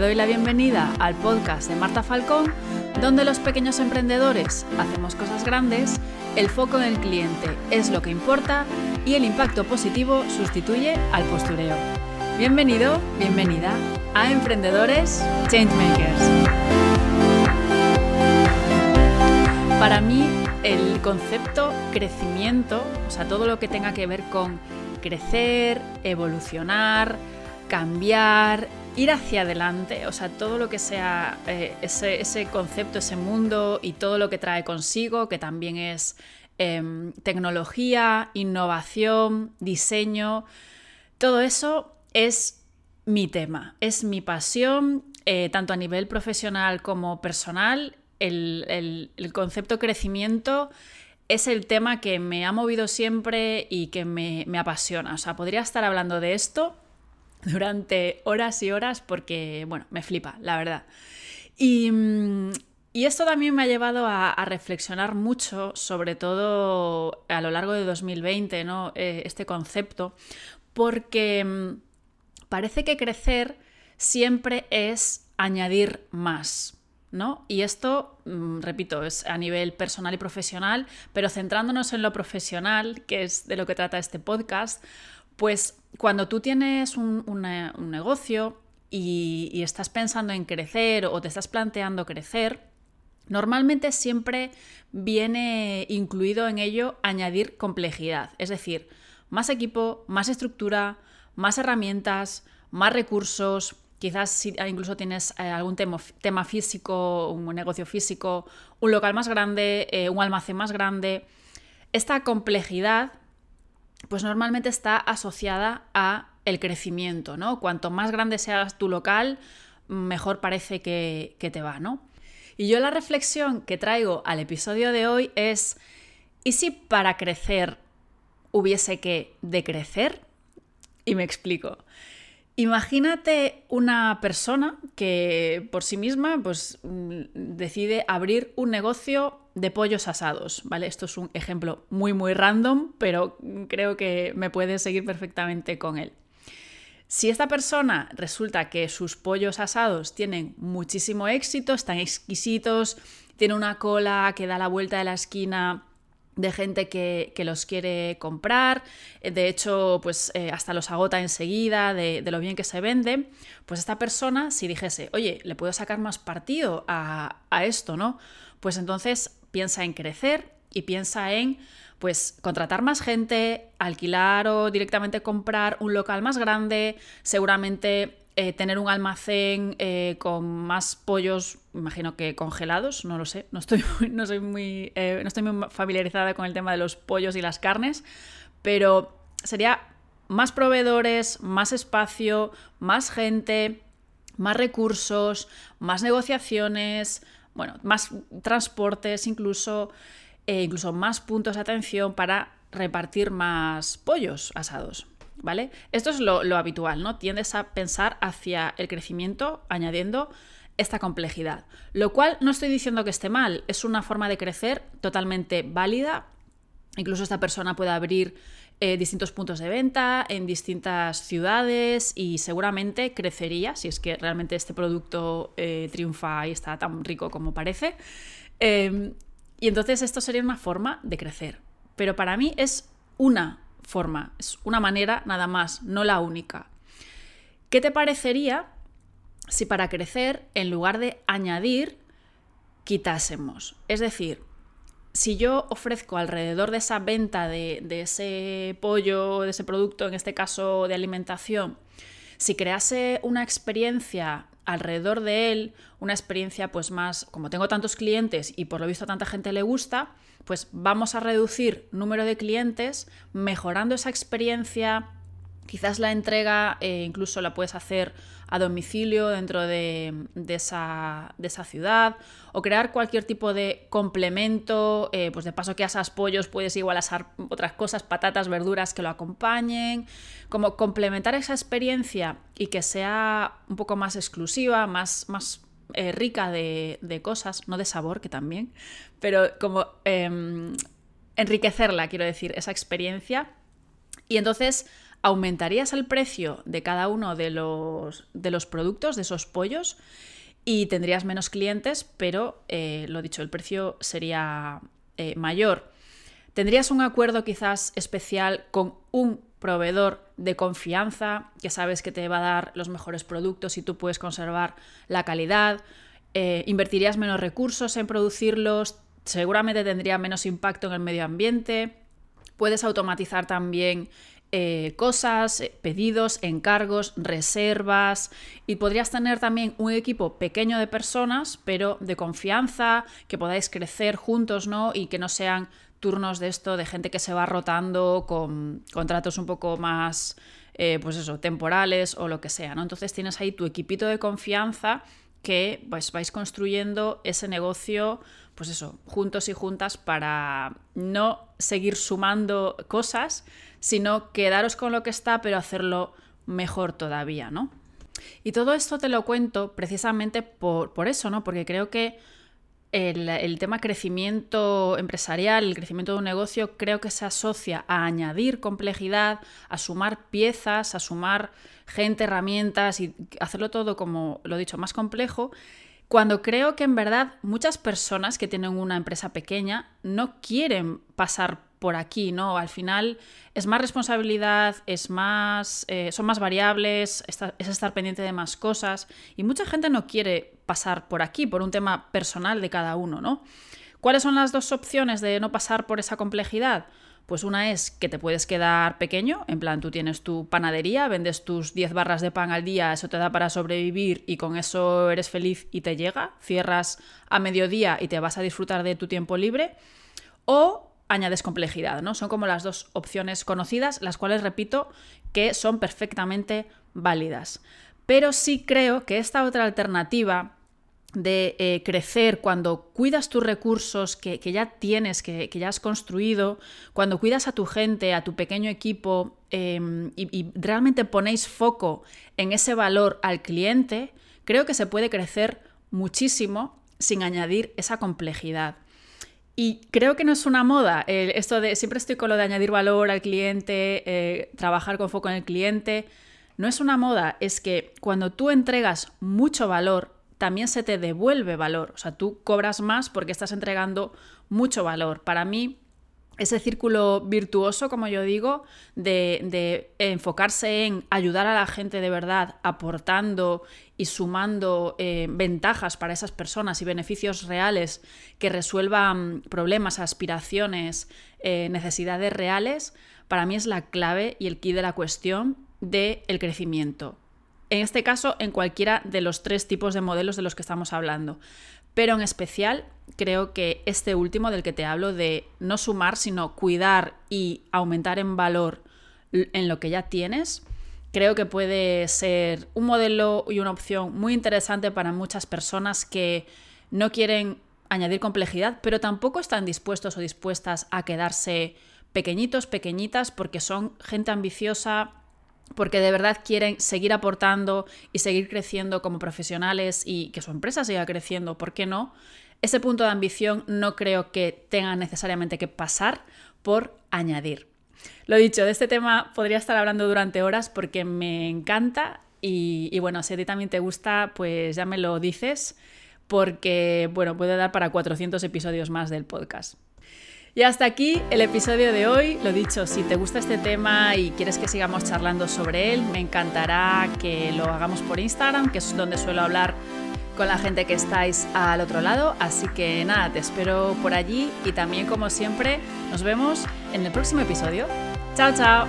doy la bienvenida al podcast de Marta Falcón, donde los pequeños emprendedores hacemos cosas grandes, el foco en el cliente es lo que importa y el impacto positivo sustituye al postureo. Bienvenido, bienvenida a Emprendedores Changemakers. Para mí, el concepto crecimiento, o sea, todo lo que tenga que ver con crecer, evolucionar, cambiar, ir hacia adelante, o sea, todo lo que sea eh, ese, concepto, ese mundo y todo lo que trae consigo, que también es em, tecnología, innovación, diseño, todo eso es mi tema, es mi pasión, eh, tanto a nivel profesional como personal. El, el concepto crecimiento es el tema que me ha movido siempre y que me, me apasiona. O sea, podría estar hablando de esto durante horas y horas porque, bueno, me flipa, la verdad. Y, mm, esto también me ha llevado a, reflexionar mucho, sobre todo a lo largo de 2020, ¿no? Eh, este concepto, porque mm, parece que crecer siempre es añadir más. ¿No? Y esto, mm, repito, es a nivel personal y profesional, pero centrándonos en lo profesional, que es de lo que trata este podcast, pues cuando tú tienes un, negocio y, estás pensando en crecer o te estás planteando crecer, normalmente siempre viene incluido en ello añadir complejidad, es decir, más equipo, más estructura, más herramientas, más recursos, quizás si incluso tienes eh, algún tema, físico, un negocio físico, un local más grande, eh, un almacén más grande. Esta complejidad pues normalmente está asociada a el crecimiento, ¿no? Cuanto más grande seas tu local, mejor parece que, te va, ¿no? Y yo la reflexión que traigo al episodio de hoy es, ¿y si para crecer hubiese que decrecer? Y me explico. Imagínate una persona que por sí misma pues, mm, decide abrir un negocio de pollos asados, ¿vale? Esto es un ejemplo muy, muy random, pero creo que me puedes seguir perfectamente con él. Si esta persona resulta que sus pollos asados tienen muchísimo éxito, están exquisitos, tiene una cola que da la vuelta de la esquina de gente que, los quiere comprar, de hecho, pues eh, hasta los agota enseguida de, de, lo bien que se vende, pues esta persona, si dijese, oye, le puedo sacar más partido a, a esto, ¿no? Pues entonces piensa en crecer y piensa en pues contratar más gente, alquilar o directamente comprar un local más grande, seguramente eh, tener un almacén eh, con más pollos, imagino que congelados, no lo sé, no estoy, no soy muy, eh, no estoy muy familiarizada con el tema de los pollos y las carnes, pero sería más proveedores, más espacio, más gente, más recursos, más negociaciones, bueno, más transportes, incluso, eh, incluso más puntos de atención para repartir más pollos asados. ¿Vale? Esto es lo, habitual, ¿no? Tiendes a pensar hacia el crecimiento añadiendo esta complejidad. Lo cual no estoy diciendo que esté mal, es una forma de crecer totalmente válida. Incluso esta persona puede abrir eh, distintos puntos de venta en distintas ciudades y seguramente crecería si es que realmente este producto eh, triunfa y está tan rico como parece. Em, y entonces esto sería una forma de crecer. Pero para mí es una forma, es una manera nada más, no la única. ¿Qué te parecería si para crecer, en lugar de añadir, quitásemos? Es decir, si yo ofrezco alrededor de esa venta de, ese pollo, de ese producto, en este caso de alimentación, si crease una experiencia alrededor de él, una experiencia pues más, como tengo tantos clientes y por lo visto a tanta gente le gusta, pues vamos a reducir número de clientes, mejorando esa experiencia, quizás la entrega eh, incluso la puedes hacer a domicilio dentro de, esa, ciudad o crear cualquier tipo de complemento, eh, pues de paso que asas pollos puedes igual asar otras cosas, patatas, verduras que lo acompañen, como complementar esa experiencia y que sea un poco más exclusiva, más, más eh, rica de, cosas, no de sabor que también, pero como em, enriquecerla, quiero decir, esa experiencia. Y entonces aumentarías el precio de cada uno de los, de los productos, de esos pollos, y tendrías menos clientes, pero eh, lo dicho, el precio sería eh, mayor. Tendrías un acuerdo quizás especial con un proveedor de confianza que sabes que te va a dar los mejores productos y tú puedes conservar la calidad. Eh, invertirías menos recursos en producirlos, seguramente tendría menos impacto en el medio ambiente. Puedes automatizar también eh, cosas, eh, pedidos, encargos, reservas y podrías tener también un equipo pequeño de personas, pero de confianza, que podáis crecer juntos, ¿no? Y que no sean turnos de esto de gente que se va rotando con contratos un poco más, eh, pues eso, temporales o lo que sea, ¿no? Entonces tienes ahí tu equipito de confianza que pues, vais construyendo ese negocio, pues eso, juntos y juntas para no seguir sumando cosas, sino quedaros con lo que está, pero hacerlo mejor todavía, ¿no? Y todo esto te lo cuento precisamente por, por eso, ¿no? Porque creo que el, tema crecimiento empresarial, el crecimiento de un negocio, creo que se asocia a añadir complejidad, a sumar piezas, a sumar gente, herramientas y hacerlo todo, como lo he dicho, más complejo. Cuando creo que en verdad muchas personas que tienen una empresa pequeña no quieren pasar por aquí, ¿no? Al final es más responsabilidad, es más, eh, son más variables, es estar pendiente de más cosas y mucha gente no quiere pasar por aquí por un tema personal de cada uno, ¿no? ¿Cuáles son las dos opciones de no pasar por esa complejidad? Pues una es que te puedes quedar pequeño, en plan tú tienes tu panadería, vendes tus 10 barras de pan al día, eso te da para sobrevivir y con eso eres feliz y te llega, cierras a mediodía y te vas a disfrutar de tu tiempo libre. O añades complejidad, ¿no? Son como las dos opciones conocidas, las cuales repito que son perfectamente válidas. Pero sí creo que esta otra alternativa de eh, crecer cuando cuidas tus recursos que, ya tienes, que, ya has construido, cuando cuidas a tu gente, a tu pequeño equipo em, y, y realmente ponéis foco en ese valor al cliente, creo que se puede crecer muchísimo sin añadir esa complejidad. Y creo que no es una moda. esto de siempre estoy con lo de añadir valor al cliente, eh, trabajar con foco en el cliente. No es una moda, es que cuando tú entregas mucho valor, también se te devuelve valor. O sea, tú cobras más porque estás entregando mucho valor. Para mí, ese círculo virtuoso, como yo digo, de, enfocarse en ayudar a la gente de verdad, aportando y sumando eh, ventajas para esas personas y beneficios reales que resuelvan problemas, aspiraciones, eh, necesidades reales, para mí es la clave y el key de la cuestión del crecimiento. En este caso, en cualquiera de los tres tipos de modelos de los que estamos hablando. Pero en especial creo que este último del que te hablo de no sumar, sino cuidar y aumentar en valor en lo que ya tienes, creo que puede ser un modelo y una opción muy interesante para muchas personas que no quieren añadir complejidad, pero tampoco están dispuestos o dispuestas a quedarse pequeñitos, pequeñitas, porque son gente ambiciosa, porque de verdad quieren seguir aportando y seguir creciendo como profesionales y que su empresa siga creciendo, ¿por qué no? Ese punto de ambición no creo que tenga necesariamente que pasar por añadir. Lo dicho, de este tema podría estar hablando durante horas porque me encanta y, bueno, si a ti también te gusta, pues ya me lo dices porque, bueno, puede dar para 400 episodios más del podcast. Y hasta aquí el episodio de hoy. Lo dicho, si te gusta este tema y quieres que sigamos charlando sobre él, me encantará que lo hagamos por Instagram, que es donde suelo hablar con la gente que estáis al otro lado. Así que nada, te espero por allí y también como siempre nos vemos en el próximo episodio. Chao, chao.